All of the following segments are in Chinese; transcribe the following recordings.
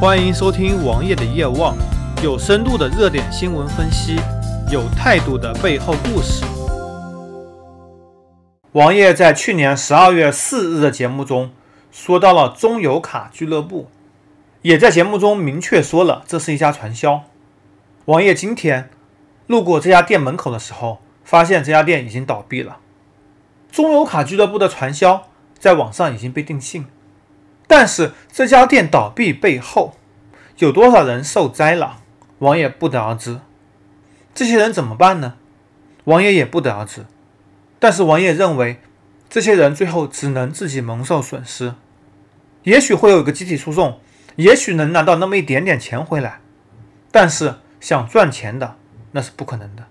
欢迎收听王爷的夜望，有深度的热点新闻分析，有态度的背后故事。王爷在去年十二月四日的节目中说到了中油卡俱乐部，也在节目中明确说了这是一家传销。王爷今天路过这家店门口的时候，发现这家店已经倒闭了。中油卡俱乐部的传销在网上已经被定性。但是这家店倒闭背后有多少人受灾了？王爷不得而知。这些人怎么办呢？王爷也不得而知。但是王爷认为，这些人最后只能自己蒙受损失。也许会有一个集体诉讼，也许能拿到那么一点点钱回来。但是想赚钱的那是不可能的。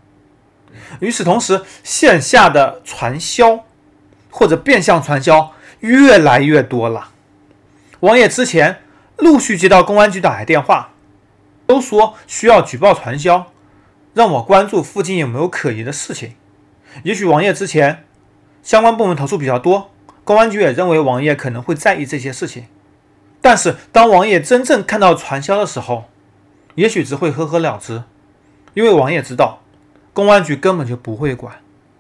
与此同时，线下的传销或者变相传销越来越多了。王爷之前陆续接到公安局打来电话，都说需要举报传销，让我关注附近有没有可疑的事情。也许王爷之前相关部门投诉比较多，公安局也认为王爷可能会在意这些事情。但是当王爷真正看到传销的时候，也许只会呵呵了之，因为王爷知道公安局根本就不会管。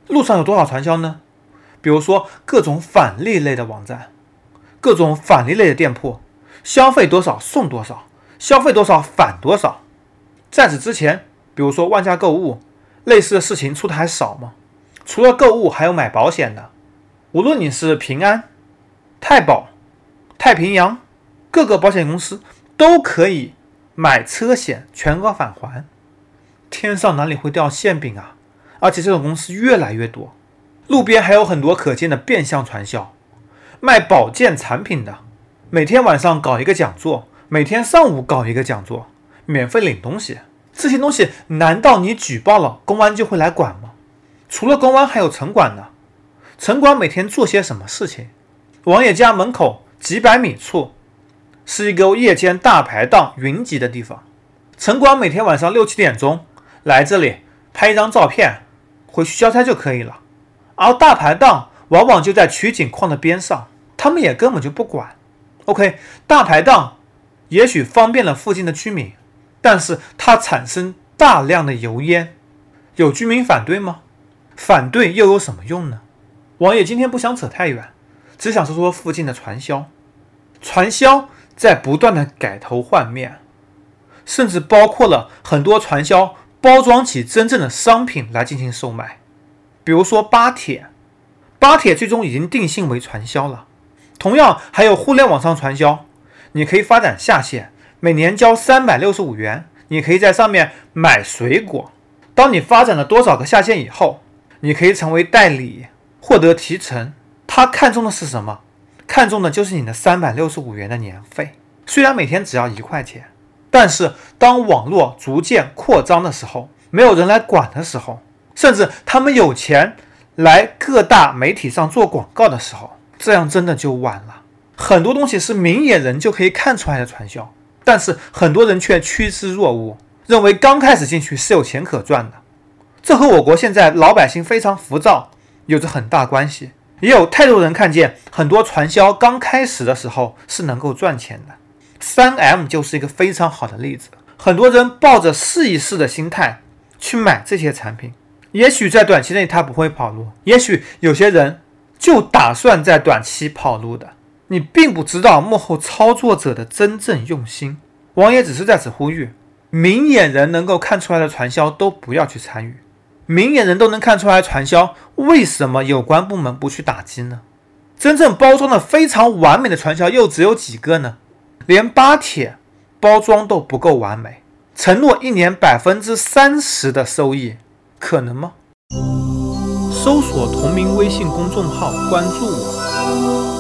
路上有多少传销呢？比如说各种返利类的网站。各种返利类的店铺，消费多少送多少，消费多少返多少。在此之前，比如说万家购物，类似的事情出的还少吗？除了购物，还有买保险的。无论你是平安、太保、太平洋，各个保险公司都可以买车险全额返还。天上哪里会掉馅饼啊？而且这种公司越来越多，路边还有很多可见的变相传销。卖保健产品的，每天晚上搞一个讲座，每天上午搞一个讲座，免费领东西。这些东西难道你举报了，公安就会来管吗？除了公安，还有城管呢。城管每天做些什么事情？王爷家门口几百米处是一个夜间大排档云集的地方，城管每天晚上六七点钟来这里拍一张照片，回去交差就可以了。而大排档往往就在取景框的边上。他们也根本就不管。OK，大排档也许方便了附近的居民，但是它产生大量的油烟，有居民反对吗？反对又有什么用呢？王爷今天不想扯太远，只想说说附近的传销。传销在不断的改头换面，甚至包括了很多传销包装起真正的商品来进行售卖，比如说巴铁，巴铁最终已经定性为传销了。同样还有互联网上传销，你可以发展下线，每年交三百六十五元，你可以在上面买水果。当你发展了多少个下线以后，你可以成为代理，获得提成。他看中的是什么？看中的就是你的三百六十五元的年费。虽然每天只要一块钱，但是当网络逐渐扩张的时候，没有人来管的时候，甚至他们有钱来各大媒体上做广告的时候。这样真的就晚了。很多东西是明眼人就可以看出来的传销，但是很多人却趋之若鹜，认为刚开始进去是有钱可赚的。这和我国现在老百姓非常浮躁有着很大关系。也有太多人看见很多传销刚开始的时候是能够赚钱的，三 M 就是一个非常好的例子。很多人抱着试一试的心态去买这些产品，也许在短期内他不会跑路，也许有些人。就打算在短期跑路的，你并不知道幕后操作者的真正用心。王爷只是在此呼吁，明眼人能够看出来的传销都不要去参与。明眼人都能看出来传销，为什么有关部门不去打击呢？真正包装的非常完美的传销又只有几个呢？连巴铁包装都不够完美，承诺一年百分之三十的收益，可能吗？搜索同名微信公众号，关注我。